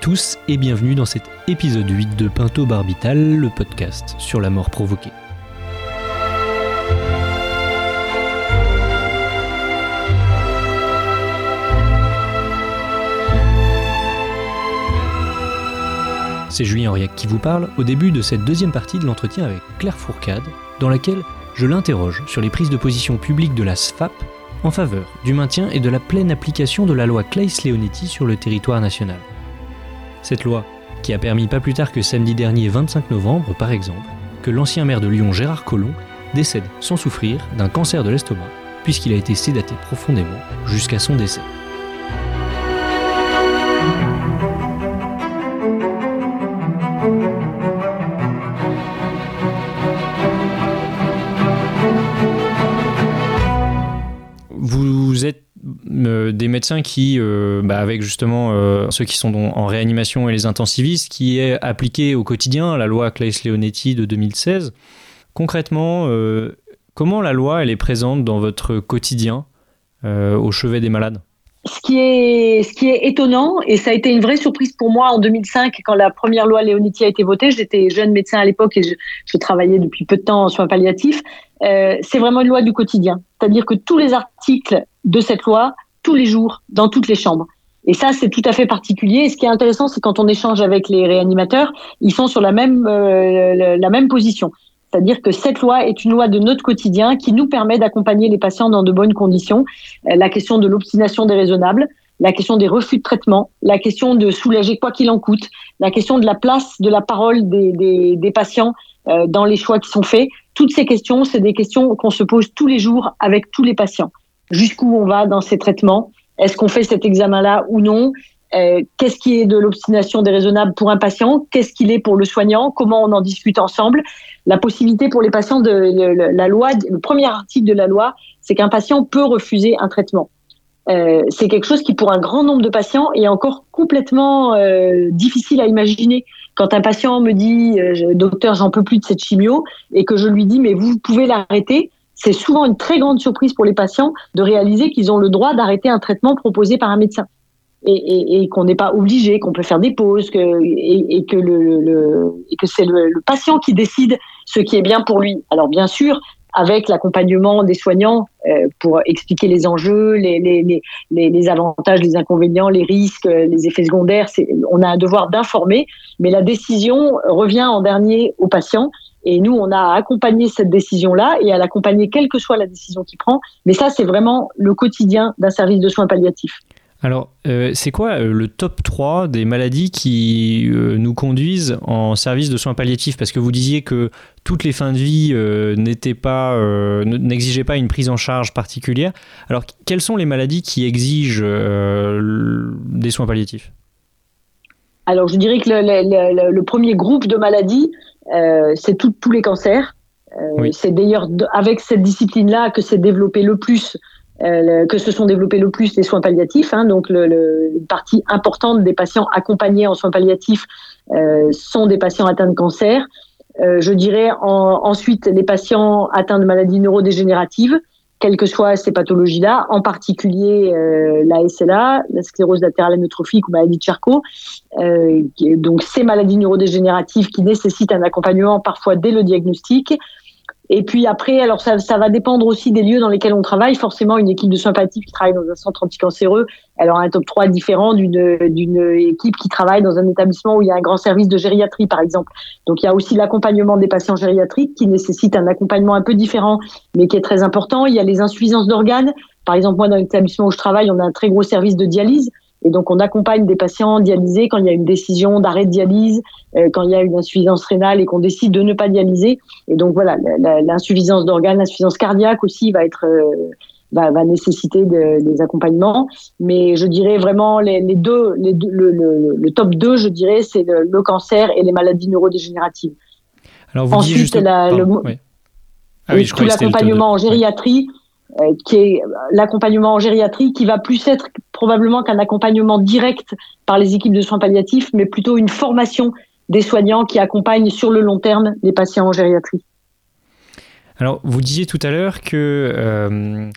tous et bienvenue dans cet épisode 8 de Pinto Barbital, le podcast sur la mort provoquée. C'est Julien Auriac qui vous parle au début de cette deuxième partie de l'entretien avec Claire Fourcade, dans laquelle je l'interroge sur les prises de position publiques de la SFAP en faveur du maintien et de la pleine application de la loi Claes-Leonetti sur le territoire national. Cette loi, qui a permis pas plus tard que samedi dernier 25 novembre, par exemple, que l'ancien maire de Lyon Gérard Collomb décède sans souffrir d'un cancer de l'estomac, puisqu'il a été sédaté profondément jusqu'à son décès. Euh, des médecins qui, euh, bah, avec justement euh, ceux qui sont en réanimation et les intensivistes, qui est appliqué au quotidien la loi Claes-Leonetti de 2016. Concrètement, comment la loi elle est présente dans votre quotidien au chevet des malades? Ce qui, est, ce qui est étonnant, et ça a été une vraie surprise pour moi en 2005, quand la première loi Leonetti a été votée, j'étais jeune médecin à l'époque et je, travaillais depuis peu de temps en soins palliatifs, c'est vraiment une loi du quotidien. C'est-à-dire que tous les articles de cette loi, tous les jours, dans toutes les chambres. Et ça, c'est tout à fait particulier. Et ce qui est intéressant, c'est quand on échange avec les réanimateurs, ils sont sur la même, euh, la même position. C'est-à-dire que cette loi est une loi de notre quotidien qui nous permet d'accompagner les patients dans de bonnes conditions. Euh, la question de l'obstination déraisonnable, la question des refus de traitement, la question de soulager quoi qu'il en coûte, la question de la place de la parole des, des, patients euh, dans les choix qui sont faits. Toutes ces questions, c'est des questions qu'on se pose tous les jours avec tous les patients. Jusqu'où on va dans ces traitements. Est-ce qu'on fait cet examen-là ou non? Euh, Qu'est-ce qui est de l'obstination déraisonnable pour un patient? Qu'est-ce qu'il est pour le soignant? Comment on en discute ensemble? La possibilité pour les patients de la loi, le premier article de la loi, c'est qu'un patient peut refuser un traitement. Euh, c'est quelque chose qui, pour un grand nombre de patients, est encore complètement euh, difficile à imaginer. Quand un patient me dit, docteur, j'en peux plus de cette chimio, et que je lui dis, mais vous pouvez l'arrêter, c'est souvent une très grande surprise pour les patients de réaliser qu'ils ont le droit d'arrêter un traitement proposé par un médecin. Et, qu'on n'est pas obligé, qu'on peut faire des pauses, et, que, le, que c'est le, le patient qui décide ce qui est bien pour lui. Alors bien sûr, avec l'accompagnement des soignants euh, pour expliquer les enjeux, les, les, les, les, avantages, les inconvénients, les risques, les effets secondaires. On a un devoir d'informer, mais la décision revient en dernier au patient. Et nous, on a accompagné cette décision-là et à l'accompagner quelle que soit la décision qu'il prend. Mais ça, c'est vraiment le quotidien d'un service de soins palliatifs. Alors, euh, c'est quoi euh, le top 3 des maladies qui euh, nous conduisent en service de soins palliatifs? Parce que vous disiez que toutes les fins de vie n'étaient pas, n'exigeaient pas une prise en charge particulière. Alors, quelles sont les maladies qui exigent des soins palliatifs? Alors, je dirais que le, le, le premier groupe de maladies, c'est tous les cancers. Oui. C'est d'ailleurs avec cette discipline-là que s'est développé le plus euh, que se sont développés le plus les soins palliatifs. Hein, donc, le, le, une partie importante des patients accompagnés en soins palliatifs euh, sont des patients atteints de cancer. Euh, je dirais en, ensuite les patients atteints de maladies neurodégénératives, quelles que soient ces pathologies-là, en particulier euh, la SLA, la sclérose latérale amyotrophique ou maladie de Charcot. Euh, donc, ces maladies neurodégénératives qui nécessitent un accompagnement parfois dès le diagnostic. Et puis après, alors ça, ça, va dépendre aussi des lieux dans lesquels on travaille. Forcément, une équipe de soins palliatifs qui travaille dans un centre anticancéreux, elle aura un top 3 différent d'une d'une équipe qui travaille dans un établissement où il y a un grand service de gériatrie, par exemple. Donc il y a aussi l'accompagnement des patients gériatriques qui nécessite un accompagnement un peu différent, mais qui est très important. Il y a les insuffisances d'organes. Par exemple, moi, dans l'établissement où je travaille, on a un très gros service de dialyse. Et donc, on accompagne des patients dialysés quand il y a une décision d'arrêt de dialyse, euh, quand il y a une insuffisance rénale et qu'on décide de ne pas dialyser. Et donc, voilà, l'insuffisance d'organes, l'insuffisance cardiaque aussi va être euh, va, va, nécessiter de, des accompagnements. Mais je dirais vraiment les, les deux, les deux le, le, le, top 2, je dirais, c'est le, le, cancer et les maladies neurodégénératives. Alors, vous Ensuite, juste... la, le, oui. ah, oui, tout l'accompagnement en gériatrie. Euh, qui est l'accompagnement en gériatrie, qui va plus être probablement qu'un accompagnement direct par les équipes de soins palliatifs, mais plutôt une formation des soignants qui accompagnent sur le long terme les patients en gériatrie. Alors, vous disiez tout à l'heure que euh,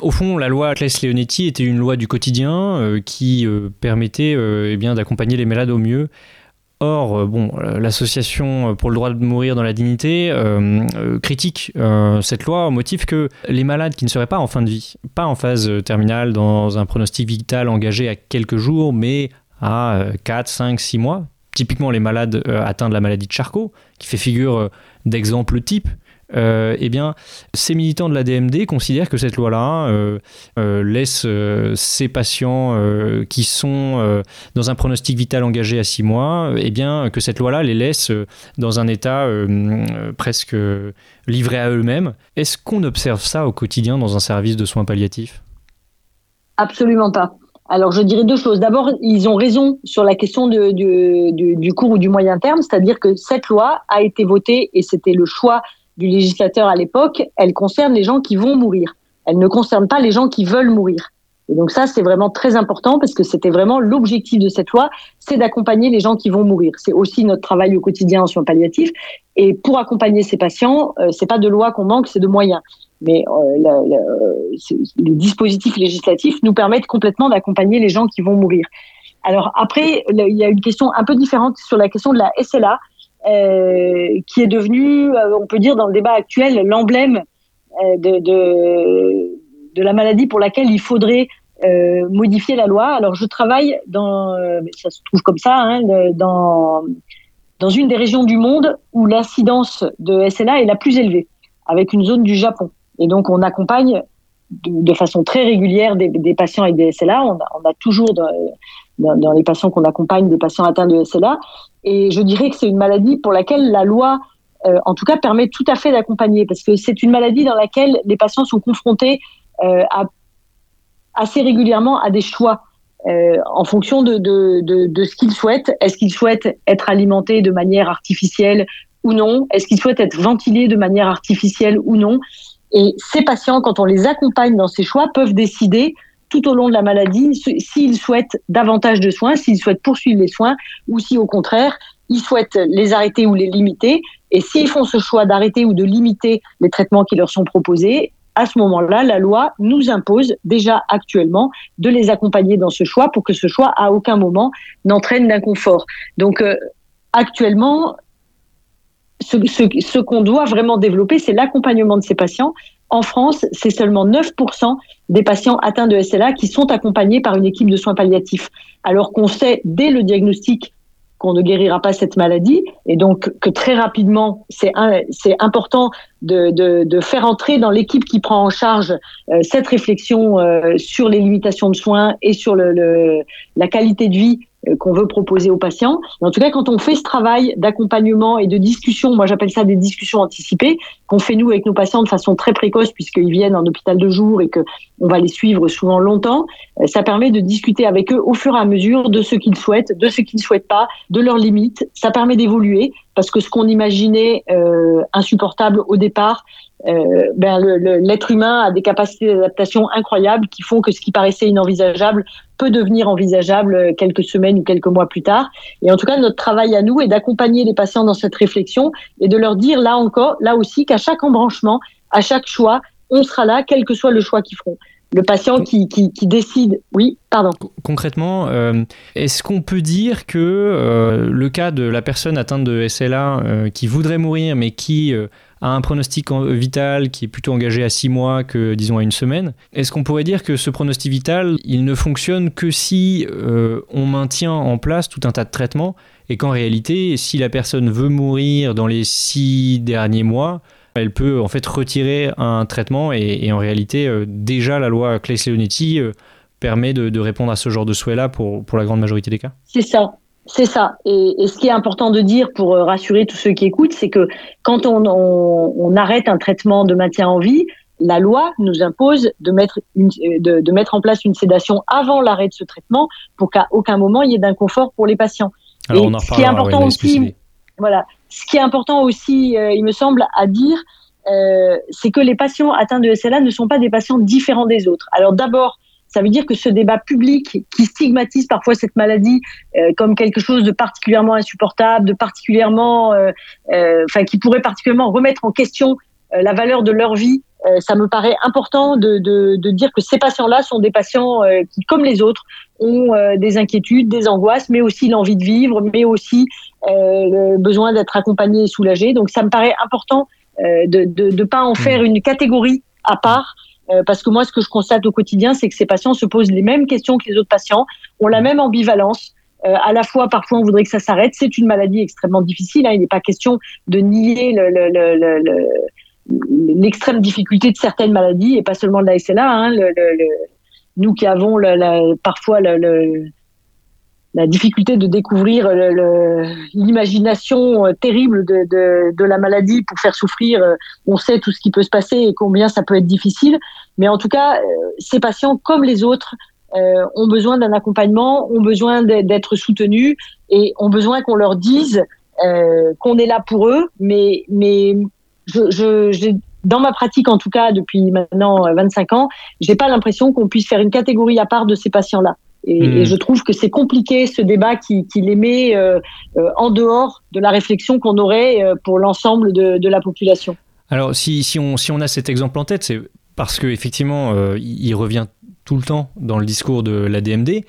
au fond, la loi Claes-Leonetti était une loi du quotidien qui permettait eh d'accompagner les malades au mieux. Or, bon, l'association pour le droit de mourir dans la dignité critique cette loi au motif que les malades qui ne seraient pas en fin de vie, pas en phase terminale, dans un pronostic vital engagé à quelques jours, mais à 4, 5, 6 mois, typiquement les malades euh, atteints de la maladie de Charcot, qui fait figure euh, d'exemple type, euh, eh bien, ces militants de la DMD considèrent que cette loi-là laisse ces patients qui sont dans un pronostic vital engagé à six mois, eh bien, que cette loi-là les laisse dans un état presque livré à eux-mêmes. Est-ce qu'on observe ça au quotidien dans un service de soins palliatifs? Absolument pas. Alors, je dirais deux choses. D'abord, ils ont raison sur la question du court ou du moyen terme, c'est-à-dire que cette loi a été votée et c'était le choix du législateur à l'époque. Elle concerne les gens qui vont mourir. Elle ne concerne pas les gens qui veulent mourir. Et donc ça, c'est vraiment très important parce que c'était vraiment l'objectif de cette loi, c'est d'accompagner les gens qui vont mourir. C'est aussi notre travail au quotidien en soins palliatifs. Et pour accompagner ces patients, euh, c'est pas de loi qu'on manque, c'est de moyens mais euh, les dispositifs législatifs nous permettent complètement d'accompagner les gens qui vont mourir. Alors après, il y a une question un peu différente sur la question de la SLA, euh, qui est devenue, euh, on peut dire dans le débat actuel, l'emblème de, de, la maladie pour laquelle il faudrait modifier la loi. Alors je travaille dans, ça se trouve comme ça, hein, dans une des régions du monde où l'incidence de SLA est la plus élevée, avec une zone du Japon. Et donc, on accompagne de, façon très régulière des, patients avec des SLA. On a, toujours dans, les patients qu'on accompagne des patients atteints de SLA. Et je dirais que c'est une maladie pour laquelle la loi, euh, en tout cas, permet tout à fait d'accompagner, parce que c'est une maladie dans laquelle les patients sont confrontés euh, assez régulièrement à des choix. Euh, en fonction de, de ce qu'ils souhaitent. Est-ce qu'ils souhaitent être alimentés de manière artificielle ou non? Est-ce qu'ils souhaitent être ventilés de manière artificielle ou non? Et ces patients, quand on les accompagne dans ces choix, peuvent décider tout au long de la maladie s'ils souhaitent davantage de soins, s'ils souhaitent poursuivre les soins ou si au contraire, ils souhaitent les arrêter ou les limiter. Et s'ils font ce choix d'arrêter ou de limiter les traitements qui leur sont proposés, à ce moment-là, la loi nous impose déjà actuellement de les accompagner dans ce choix pour que ce choix à aucun moment n'entraîne d'inconfort. Donc euh, actuellement, ce, qu'on doit vraiment développer, c'est l'accompagnement de ces patients. En France, c'est seulement 9% des patients atteints de SLA qui sont accompagnés par une équipe de soins palliatifs, alors qu'on sait dès le diagnostic qu'on ne guérira pas cette maladie, et donc que très rapidement, c'est important de, faire entrer dans l'équipe qui prend en charge euh, cette réflexion euh, sur les limitations de soins et sur la qualité de vie qu'on veut proposer aux patients. en tout cas, quand on fait ce travail d'accompagnement et de discussion, moi j'appelle ça des discussions anticipées, qu'on fait nous avec nos patients de façon très précoce puisqu'ils viennent en hôpital de jour et que on va les suivre souvent longtemps, euh, ça permet de discuter avec eux au fur et à mesure de ce qu'ils souhaitent, de ce qu'ils ne souhaitent pas, de leurs limites. Ça permet d'évoluer parce que ce qu'on imaginait euh, insupportable au départ, euh, ben l'être humain a des capacités d'adaptation incroyables qui font que ce qui paraissait inenvisageable peut devenir envisageable quelques semaines ou quelques mois plus tard. Et en tout cas, notre travail à nous est d'accompagner les patients dans cette réflexion et de leur dire là encore, là aussi, qu'à chaque embranchement, à chaque choix, on sera là, quel que soit le choix qu'ils feront le patient qui, décide. Oui, pardon. Concrètement, euh, est-ce qu'on peut dire que euh, le cas de la personne atteinte de SLA qui voudrait mourir mais qui a un pronostic vital qui est plutôt engagé à six mois que, disons, à une semaine. Est-ce qu'on pourrait dire que ce pronostic vital, il ne fonctionne que si euh, on maintient en place tout un tas de traitements et qu'en réalité, si la personne veut mourir dans les six derniers mois, elle peut en fait retirer un traitement et, en réalité, euh, déjà la loi Claes-Leonetti euh, permet de, répondre à ce genre de souhait-là pour, pour la grande majorité des cas? C'est ça. C'est ça. Et, ce qui est important de dire pour euh, rassurer tous ceux qui écoutent, c'est que quand on, arrête un traitement de maintien en vie, la loi nous impose de mettre, une, euh, de, mettre en place une sédation avant l'arrêt de ce traitement pour qu'à aucun moment il y ait d'inconfort pour les patients. Alors on en ce qui est important aussi, voilà, ce qui est important aussi, euh, il me semble, à dire, c'est que les patients atteints de SLA ne sont pas des patients différents des autres. Alors d'abord, ça veut dire que ce débat public qui stigmatise parfois cette maladie euh, comme quelque chose de particulièrement insupportable, de particulièrement, euh, euh, enfin, qui pourrait particulièrement remettre en question la valeur de leur vie ça me paraît important de, de, de dire que ces patients-là sont des patients qui, comme les autres, ont des inquiétudes, des angoisses, mais aussi l'envie de vivre, mais aussi le besoin d'être accompagnés et soulagés. Donc ça me paraît important de ne pas en faire mmh. une catégorie à part. Parce que moi, ce que je constate au quotidien, c'est que ces patients se posent les mêmes questions que les autres patients, ont la même ambivalence, euh, à la fois, parfois, on voudrait que ça s'arrête. C'est une maladie extrêmement difficile. Hein. Il n'est pas question de nier l'extrême difficulté de certaines maladies et pas seulement de la SLA. Hein. nous qui avons parfois la difficulté de découvrir l'imagination euh, terrible de, la maladie pour faire souffrir, euh, on sait tout ce qui peut se passer et combien ça peut être difficile. Mais en tout cas, ces patients, comme les autres, euh, ont besoin d'un accompagnement, ont besoin d'être soutenus et ont besoin qu'on leur dise euh, qu'on est là pour eux. Mais, mais je, je, dans ma pratique, en tout cas, depuis maintenant 25 euh, ans, j'ai pas l'impression qu'on puisse faire une catégorie à part de ces patients-là. Et, et, hmm. je trouve que c'est compliqué ce débat qui, qui les met euh, euh, en dehors de la réflexion qu'on aurait pour l'ensemble de, de, la population. Alors, si, si, on, si on a cet exemple en tête, c'est parce qu'effectivement, euh, il revient tout le temps dans le discours de la DMD.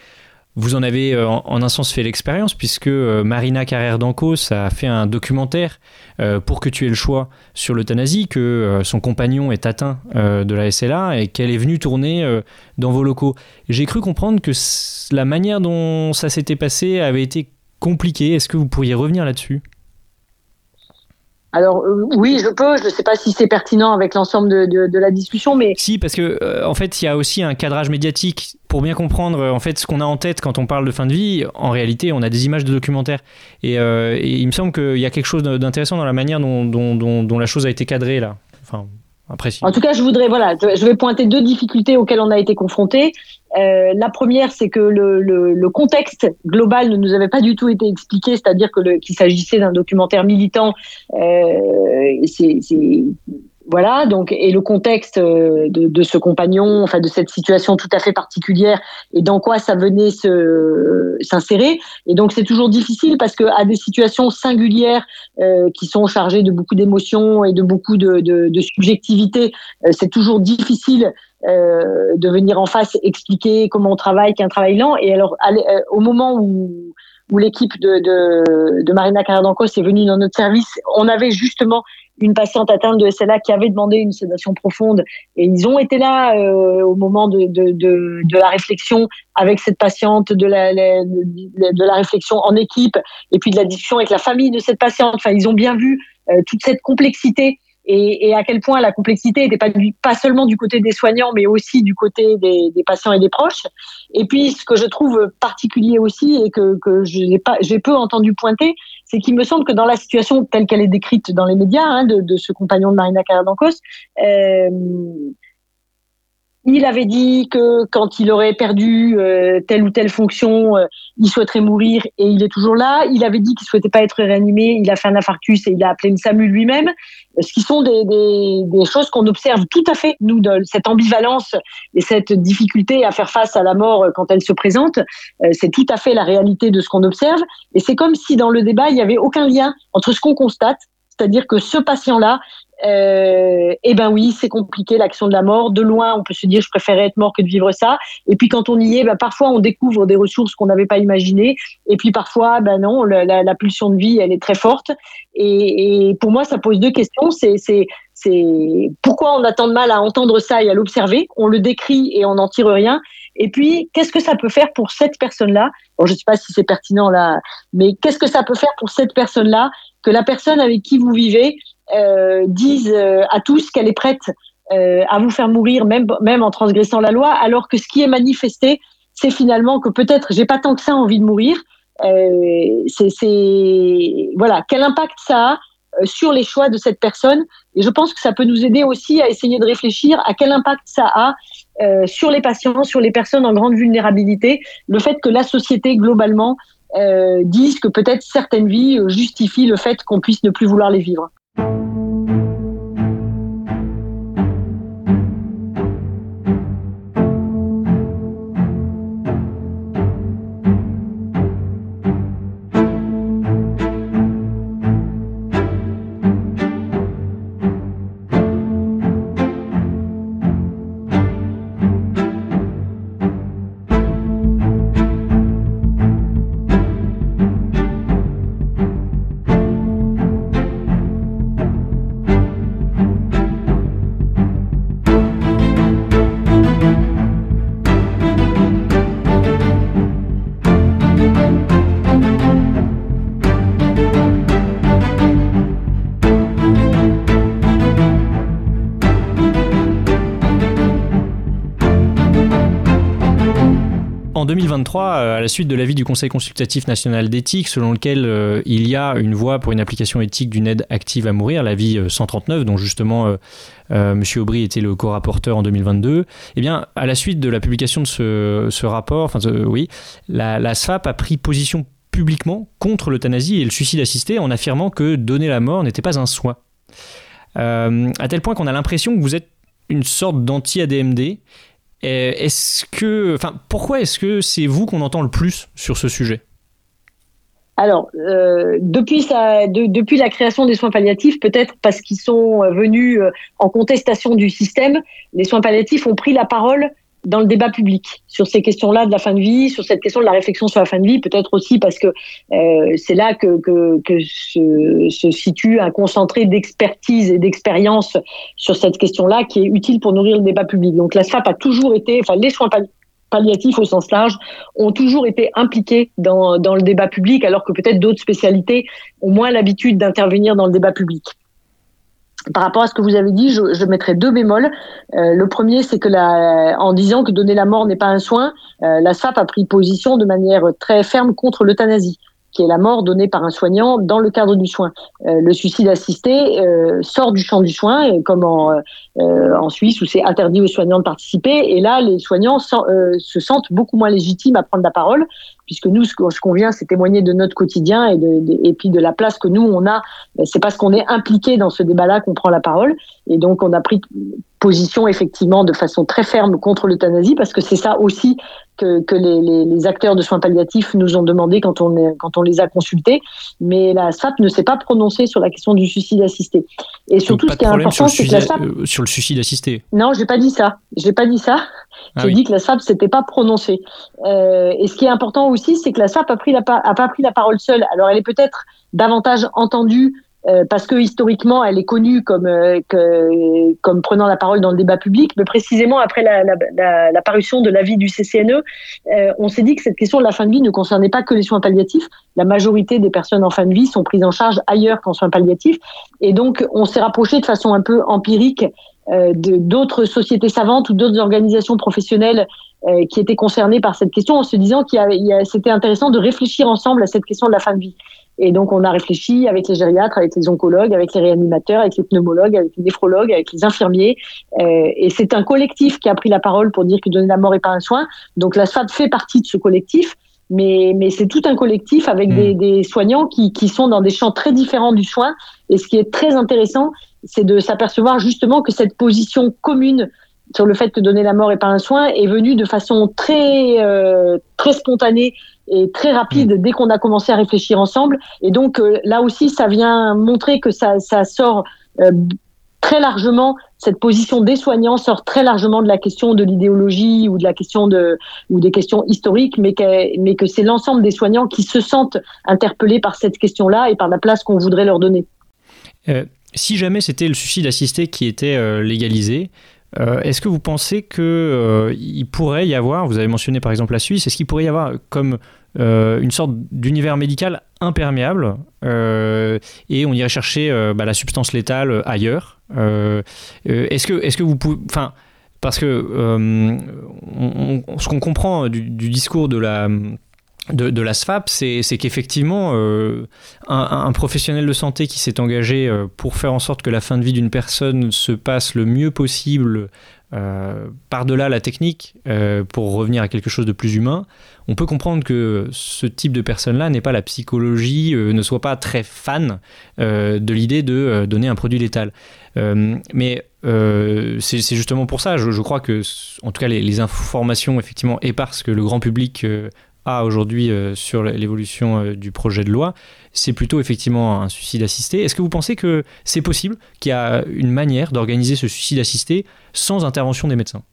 Vous en avez euh, en, un sens fait l'expérience puisque euh, Marina Carrère d'Ancos a fait un documentaire euh, pour que tu aies le choix sur l'euthanasie, que son compagnon est atteint de la SLA et qu'elle est venue tourner dans vos locaux. J'ai cru comprendre que la manière dont ça s'était passé avait été compliquée. Est-ce que vous pourriez revenir là-dessus? Alors euh, oui, je peux. Je ne sais pas si c'est pertinent avec l'ensemble de, de, de, la discussion, mais si, parce que euh, en fait, il y a aussi un cadrage médiatique pour bien comprendre euh, en fait ce qu'on a en tête quand on parle de fin de vie. En réalité, on a des images de documentaires, et, et il me semble qu'il y a quelque chose d'intéressant dans la manière dont, dont, dont, dont, la chose a été cadrée là. Enfin, en tout cas, je voudrais, voilà, je vais pointer deux difficultés auxquelles on a été confrontés. Euh, la première, c'est que le, contexte global ne nous avait pas du tout été expliqué, c'est-à-dire que qu'il s'agissait d'un documentaire militant. Euh, c'est voilà, donc et le contexte euh, de, de, ce compagnon, enfin de cette situation tout à fait particulière, et dans quoi ça venait se s'insérer. Et donc c'est toujours difficile parce que à des situations singulières euh, qui sont chargées de beaucoup d'émotions et de beaucoup de, de, de subjectivité, euh, c'est toujours difficile euh, de venir en face expliquer comment on travaille, qu'un travail lent. Et alors au moment où où l'équipe de, de, de Marina Carrère est venue dans notre service, on avait justement une patiente atteinte de SLA qui avait demandé une sédation profonde et ils ont été là euh, au moment de, de, de, de, la réflexion avec cette patiente, de la, de la réflexion en équipe et puis de la discussion avec la famille de cette patiente. Enfin, ils ont bien vu euh, toute cette complexité et, et, à quel point la complexité n'était pas, pas seulement du côté des soignants, mais aussi du côté des, des, patients et des proches. Et puis, ce que je trouve particulier aussi et que, que j'ai pas, j'ai peu entendu pointer, c'est qu'il me semble que dans la situation telle qu'elle est décrite dans les médias hein, de, ce compagnon de Marina euh, il avait dit que quand il aurait perdu euh, telle ou telle fonction, euh, il souhaiterait mourir et il est toujours là. Il avait dit qu'il souhaitait pas être réanimé. Il a fait un infarctus et il a appelé une SAMU lui-même. Ce qui sont des, des, des choses qu'on observe tout à fait, nous, de cette ambivalence et cette difficulté à faire face à la mort quand elle se présente. Euh, c'est tout à fait la réalité de ce qu'on observe. Et c'est comme si dans le débat, il n'y avait aucun lien entre ce qu'on constate c'est-à-dire que ce patient-là euh, eh ben oui, c'est compliqué l'action de la mort. De loin, on peut se dire je préférais être mort que de vivre ça. Et puis quand on y est, ben, parfois on découvre des ressources qu'on n'avait pas imaginées. Et puis parfois, ben non, la, pulsion de vie, elle est très forte. Et, et pour moi, ça pose deux questions. C'est c'est pourquoi on a tant de mal à entendre ça et à l'observer? On le décrit et on n'en tire rien. Et puis, qu'est-ce que ça peut faire pour cette personne-là? Bon, Je ne sais pas si c'est pertinent là, mais qu'est-ce que ça peut faire pour cette personne-là que la personne avec qui vous vivez euh, dise euh, à tous qu'elle est prête euh, à vous faire mourir, même, même en transgressant la loi, alors que ce qui est manifesté, c'est finalement que peut-être j'ai pas tant que ça envie de mourir. Euh, c'est voilà quel impact ça a sur les choix de cette personne. Et je pense que ça peut nous aider aussi à essayer de réfléchir à quel impact ça a euh, sur les patients, sur les personnes en grande vulnérabilité, le fait que la société globalement euh, dise que peut-être certaines vies justifient le fait qu'on puisse ne plus vouloir les vivre. 2023, à la suite de l'avis du Conseil consultatif national d'éthique, selon lequel il y a une voie pour une application éthique d'une aide active à mourir, l'avis 139, dont justement M. Aubry était le co-rapporteur en 2022, eh bien, à la suite de la publication de ce, rapport, oui, la, la SFAP a pris position publiquement contre l'euthanasie et le suicide assisté en affirmant que donner la mort n'était pas un soin. Euh, à tel point qu'on a l'impression que vous êtes une sorte d'anti-ADMD. Est-ce que, enfin, pourquoi est-ce que c'est vous qu'on entend le plus sur ce sujet? Alors, euh, depuis, la création des soins palliatifs, peut-être parce qu'ils sont venus euh, en contestation du système, les soins palliatifs ont pris la parole dans le débat public sur ces questions-là de la fin de vie, sur cette question de la réflexion sur la fin de vie, peut-être aussi parce que euh, c'est là que, se, situe un concentré d'expertise et d'expérience sur cette question-là qui est utile pour nourrir le débat public. Donc la SFAP a toujours été, enfin les soins palliatifs au sens large ont toujours été impliqués dans, dans le débat public, alors que peut-être d'autres spécialités ont moins l'habitude d'intervenir dans le débat public par rapport à ce que vous avez dit, je, je mettrai deux bémols. Euh, le premier, c'est que en disant que donner la mort n'est pas un soin, euh, la SFAP a pris position de manière très ferme contre l'euthanasie qui est la mort donnée par un soignant dans le cadre du soin. Euh, le suicide assisté sort du champ du soin, comme en Suisse où c'est interdit aux soignants de participer. Et là, les soignants se sentent beaucoup moins légitimes à prendre la parole puisque nous, ce qu'on vient, c'est témoigner de notre quotidien et, de, et puis de la place que nous, on a. C'est parce qu'on est impliqué dans ce débat-là qu'on prend la parole. Et donc, on a pris position, effectivement, de façon très ferme contre l'euthanasie, parce que c'est ça aussi que, que les, les, les, acteurs de soins palliatifs nous ont demandé quand on, quand on les a consultés. Mais la SFAP ne s'est pas prononcée sur la question du suicide assisté. Et surtout, ce qui est important, c'est que la SFAP... Euh, sur le suicide assisté Non, j'ai pas dit ça. J'ai pas dit ça. Ah J'ai dit que la SAP s'était pas prononcée. Euh, et ce qui est important aussi, c'est que la SAP a, pris la, a pas pris la parole seule. Alors elle est peut-être davantage entendue euh, parce que historiquement, elle est connue comme, euh, que, comme prenant la parole dans le débat public, mais précisément après la, la, la, parution de l'avis du CCNE, euh, on s'est dit que cette question de la fin de vie ne concernait pas que les soins palliatifs. La majorité des personnes en fin de vie sont prises en charge ailleurs qu'en soins palliatifs, et donc on s'est rapproché de façon un peu empirique d'autres sociétés savantes ou d'autres organisations professionnelles euh, qui étaient concernées par cette question en se disant qu'il c'était intéressant de réfléchir ensemble à cette question de la fin de vie. Et donc, on a réfléchi avec les gériatres, avec les oncologues, avec les réanimateurs, avec les pneumologues, avec les néphrologues, avec les infirmiers. Euh, et c'est un collectif qui a pris la parole pour dire que donner la mort est pas un soin. Donc, la SFAD fait partie de ce collectif. Mais, mais c'est tout un collectif avec mmh. des, des, soignants qui, qui sont dans des champs très différents du soin. Et ce qui est très intéressant, c'est de s'apercevoir justement que cette position commune sur le fait que donner la mort est pas un soin est venue de façon très euh, très spontanée et très rapide mm. dès qu'on a commencé à réfléchir ensemble. Et donc euh, là aussi, ça vient montrer que ça, ça sort euh, très largement cette position des soignants sort très largement de la question de l'idéologie ou de la question de ou des questions historiques, mais que mais que c'est l'ensemble des soignants qui se sentent interpellés par cette question-là et par la place qu'on voudrait leur donner si jamais c'était le suicide assisté qui était euh, légalisé, euh, est-ce que vous pensez qu'il euh, pourrait y avoir, vous avez mentionné par exemple la Suisse, est-ce qu'il pourrait y avoir comme une sorte d'univers médical imperméable et on irait chercher bah, la substance létale ailleurs Est-ce que, est que vous pouvez... Enfin, parce que ce qu'on comprend du, discours de la de, la SFAP, c'est qu'effectivement, euh, un, professionnel de santé qui s'est engagé euh, pour faire en sorte que la fin de vie d'une personne se passe le mieux possible euh, par-delà la technique pour revenir à quelque chose de plus humain, on peut comprendre que ce type de personne-là n'est pas la psychologie, ne soit pas très fan de l'idée de donner un produit létal. mais c'est justement pour ça, je, crois que, en tout cas, les, informations effectivement éparses que le grand public a aujourd'hui euh, sur l'évolution euh, du projet de loi, c'est plutôt effectivement un suicide assisté. Est-ce que vous pensez que c'est possible qu'il y a une manière d'organiser ce suicide assisté sans intervention des médecins?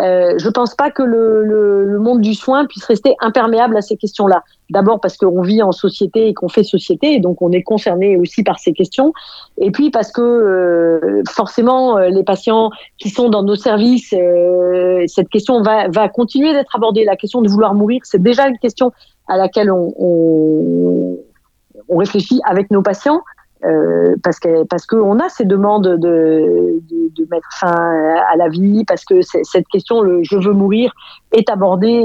Euh, je ne pense pas que le, monde du soin puisse rester imperméable à ces questions-là. D'abord parce qu'on vit en société et qu'on fait société, et donc on est concerné aussi par ces questions. Et puis parce que euh, forcément, euh, les patients qui sont dans nos services, cette question va, continuer d'être abordée. La question de vouloir mourir, c'est déjà une question à laquelle on, on réfléchit avec nos patients. Euh, parce que parce qu'on a ces demandes de, de, de, mettre fin à la vie, parce que cette question, le je veux mourir, est abordée.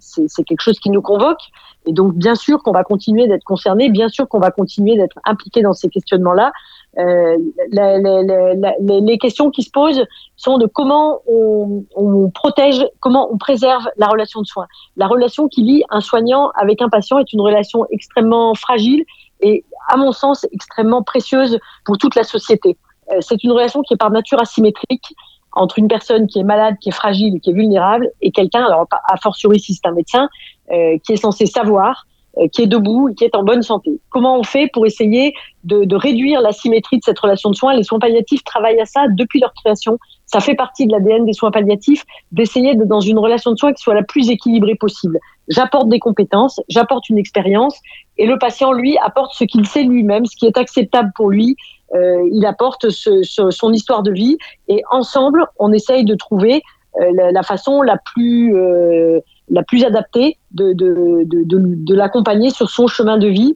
C'est quelque chose qui nous convoque. Et donc, bien sûr qu'on va continuer d'être concerné, bien sûr qu'on va continuer d'être impliqué dans ces questionnements-là. Euh, les questions qui se posent sont de comment on, on, protège, comment on préserve la relation de soins. La relation qui lie un soignant avec un patient est une relation extrêmement fragile et, à mon sens, extrêmement précieuse pour toute la société. Euh, c'est une relation qui est par nature asymétrique entre une personne qui est malade, qui est fragile, qui est vulnérable, et quelqu'un, alors a fortiori si c'est un médecin, euh, qui est censé savoir, euh, qui est debout, qui est en bonne santé. Comment on fait pour essayer de, de réduire l'asymétrie de cette relation de soins? Les soins palliatifs travaillent à ça depuis leur création. Ça fait partie de l'ADN des soins palliatifs d'essayer de, dans une relation de soins qui soit la plus équilibrée possible. J'apporte des compétences, j'apporte une expérience, et le patient, lui, apporte ce qu'il sait lui-même, ce qui est acceptable pour lui, euh, il apporte son histoire de vie et ensemble, on essaye de trouver euh, la, façon la plus euh, la plus adaptée de, de, de, l'accompagner sur son chemin de vie.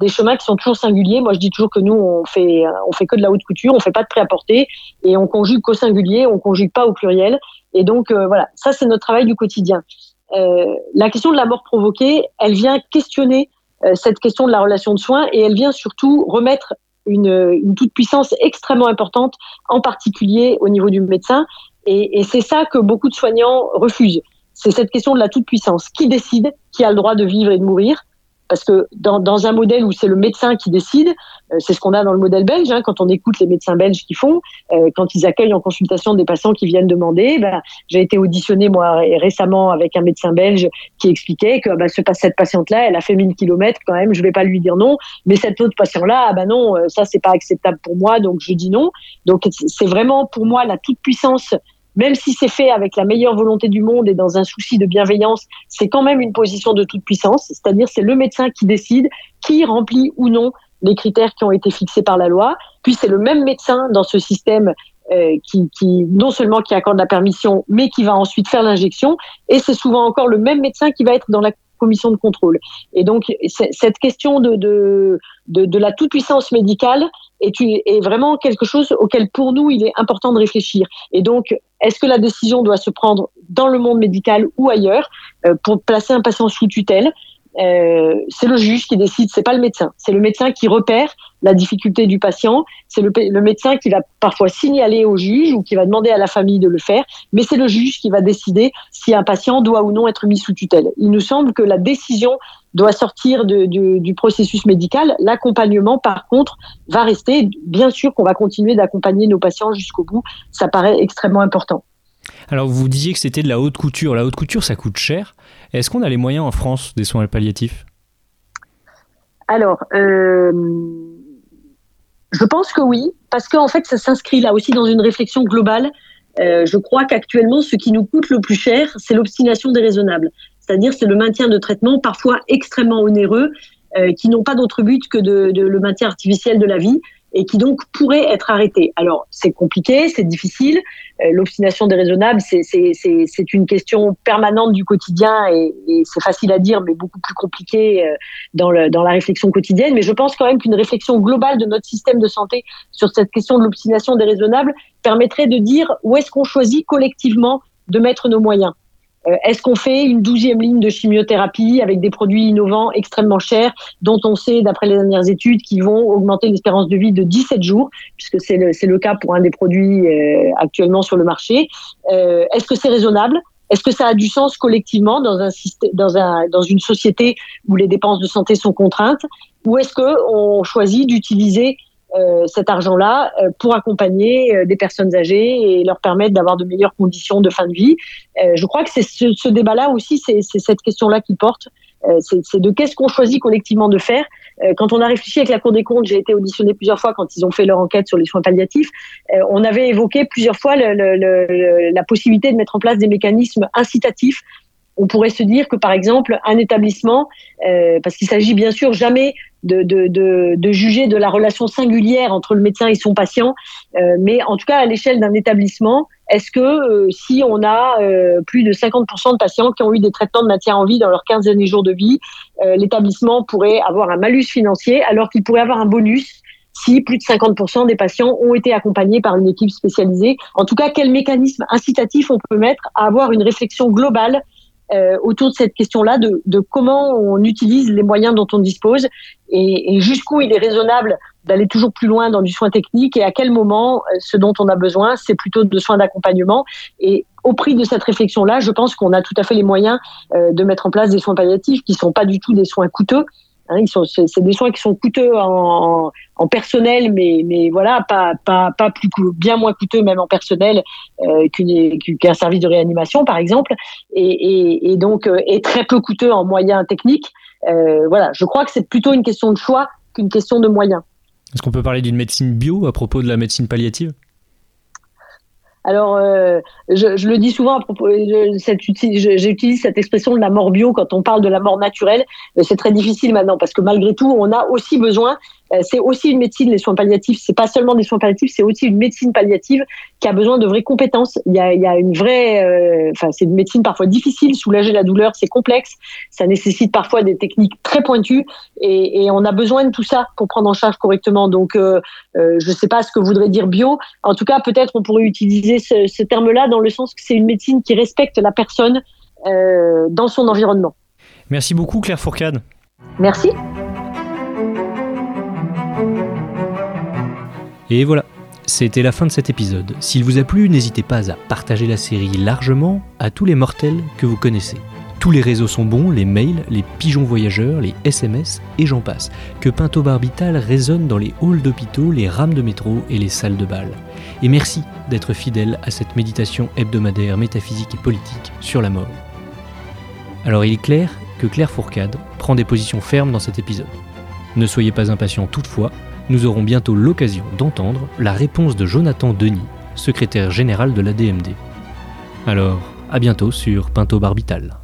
Des chemins qui sont toujours singuliers. Moi, je dis toujours que nous, on fait, on fait que de la haute couture, on fait pas de prêt-à-porter et on conjugue qu'au singulier, on conjugue pas au pluriel. Et donc, voilà, ça, c'est notre travail du quotidien. La question de la mort provoquée, elle vient questionner cette question de la relation de soins et elle vient surtout remettre une, toute-puissance extrêmement importante, en particulier au niveau du médecin. Et, et c'est ça que beaucoup de soignants refusent. C'est cette question de la toute-puissance. Qui décide? Qui a le droit de vivre et de mourir? Parce que dans, dans, un modèle où c'est le médecin qui décide, euh, c'est ce qu'on a dans le modèle belge, hein, quand on écoute les médecins belges qui font, euh, quand ils accueillent en consultation des patients qui viennent demander, ben, j'ai été auditionné moi récemment avec un médecin belge qui expliquait que ben, ce, cette patiente-là, elle a fait 1000 kilomètres quand même, je vais pas lui dire non, mais cette autre patient-là, ah ben non, euh, ça c'est pas acceptable pour moi, donc je dis non. Donc c'est vraiment pour moi la toute puissance même si c'est fait avec la meilleure volonté du monde et dans un souci de bienveillance, c'est quand même une position de toute puissance, c'est-à-dire c'est le médecin qui décide qui remplit ou non les critères qui ont été fixés par la loi. Puis c'est le même médecin dans ce système euh, qui, qui, non seulement qui accorde la permission, mais qui va ensuite faire l'injection. Et c'est souvent encore le même médecin qui va être dans la commission de contrôle. Et donc cette question de, de, de, la toute-puissance médicale est, est vraiment quelque chose auquel pour nous il est important de réfléchir. Et donc est-ce que la décision doit se prendre dans le monde médical ou ailleurs euh, pour placer un patient sous tutelle? Euh, c'est le juge qui décide, c'est pas le médecin. C'est le médecin qui repère la difficulté du patient. C'est le, le, médecin qui va parfois signaler au juge ou qui va demander à la famille de le faire. Mais c'est le juge qui va décider si un patient doit ou non être mis sous tutelle. Il nous semble que la décision doit sortir de, du processus médical. L'accompagnement, par contre, va rester. Bien sûr qu'on va continuer d'accompagner nos patients jusqu'au bout. Ça paraît extrêmement important. Alors vous disiez que c'était de la haute couture. La haute couture, ça coûte cher. Est-ce qu'on a les moyens en France des soins palliatifs? Alors, euh, je pense que oui, parce qu'en fait, ça s'inscrit là aussi dans une réflexion globale. Euh, je crois qu'actuellement, ce qui nous coûte le plus cher, c'est l'obstination déraisonnable. C'est-à-dire, c'est le maintien de traitements parfois extrêmement onéreux, euh, qui n'ont pas d'autre but que de, le maintien artificiel de la vie et qui donc pourrait être arrêté. Alors c'est compliqué, c'est difficile. Euh, L'obstination déraisonnable, c'est une question permanente du quotidien et, et c'est facile à dire, mais beaucoup plus compliqué euh, dans, le, dans la réflexion quotidienne. Mais je pense quand même qu'une réflexion globale de notre système de santé sur cette question de l'obstination déraisonnable permettrait de dire où est-ce qu'on choisit collectivement de mettre nos moyens. Euh, est-ce qu'on fait une douzième ligne de chimiothérapie avec des produits innovants extrêmement chers, dont on sait, d'après les dernières études, qu'ils vont augmenter l'espérance de vie de 17 jours, puisque c'est le, le, cas pour un des produits euh, actuellement sur le marché. Euh, Est-ce que c'est raisonnable? Est-ce que ça a du sens collectivement dans, un dans, un, dans une société où les dépenses de santé sont contraintes? Ou est-ce qu'on choisit d'utiliser cet argent-là euh, pour accompagner euh, des personnes âgées et leur permettre d'avoir de meilleures conditions de fin de vie. je crois que c'est ce, débat-là aussi, c'est cette question-là qui porte. c'est de qu'est-ce qu'on choisit collectivement de faire. Quand on a réfléchi avec la Cour des comptes, j'ai été auditionné plusieurs fois quand ils ont fait leur enquête sur les soins palliatifs. On avait évoqué plusieurs fois la possibilité de mettre en place des mécanismes incitatifs on pourrait se dire que par exemple un établissement, euh, parce qu'il s'agit bien sûr jamais de, de, de, juger de la relation singulière entre le médecin et son patient, euh, mais en tout cas à l'échelle d'un établissement, est-ce que euh, si on a euh, plus de 50% de patients qui ont eu des traitements de maintien en vie dans leurs 15 derniers jours de vie, l'établissement pourrait avoir un malus financier alors qu'il pourrait avoir un bonus si plus de 50% des patients ont été accompagnés par une équipe spécialisée. En tout cas, quel mécanisme incitatif on peut mettre à avoir une réflexion globale euh, autour de cette question-là, de, de, comment on utilise les moyens dont on dispose et, et jusqu'où il est raisonnable d'aller toujours plus loin dans du soin technique et à quel moment euh, ce dont on a besoin, c'est plutôt de soins d'accompagnement. Et au prix de cette réflexion-là, je pense qu'on a tout à fait les moyens euh, de mettre en place des soins palliatifs qui sont pas du tout des soins coûteux, Hein, ils sont, c'est des soins qui sont coûteux en, personnel, mais, mais voilà, pas, pas, pas plus bien moins coûteux même en personnel euh, qu'un service de réanimation, par exemple, et donc euh, et très peu coûteux en moyens techniques. Euh, voilà, je crois que c'est plutôt une question de choix qu'une question de moyens. Est-ce qu'on peut parler d'une médecine bio à propos de la médecine palliative? Alors, euh, je, le dis souvent à propos, j'utilise cette expression de la mort bio quand on parle de la mort naturelle. C'est très difficile maintenant parce que malgré tout, on a aussi besoin euh, c'est aussi une médecine, les soins palliatifs. C'est pas seulement des soins palliatifs, c'est aussi une médecine palliative qui a besoin de vraies compétences. Il y a, il y a une vraie, euh, enfin, c'est une médecine parfois difficile. Soulager la douleur, c'est complexe. Ça nécessite parfois des techniques très pointues et, et, on a besoin de tout ça pour prendre en charge correctement. Donc, euh, euh je sais pas ce que voudrait dire bio. En tout cas, peut-être on pourrait utiliser ce, ce terme-là dans le sens que c'est une médecine qui respecte la personne euh, dans son environnement. Merci beaucoup, Claire Fourcade. Merci. Et voilà, c'était la fin de cet épisode. S'il vous a plu, n'hésitez pas à partager la série largement à tous les mortels que vous connaissez. Tous les réseaux sont bons, les mails, les pigeons voyageurs, les SMS et j'en passe. Que Pinto Barbital résonne dans les halls d'hôpitaux, les rames de métro et les salles de bal. Et merci d'être fidèle à cette méditation hebdomadaire métaphysique et politique sur la mort. Alors il est clair que Claire Fourcade prend des positions fermes dans cet épisode. Ne soyez pas impatient toutefois, nous aurons bientôt l'occasion d'entendre la réponse de Jonathan Denis, secrétaire général de la DMD. Alors, à bientôt sur Pinto Barbital.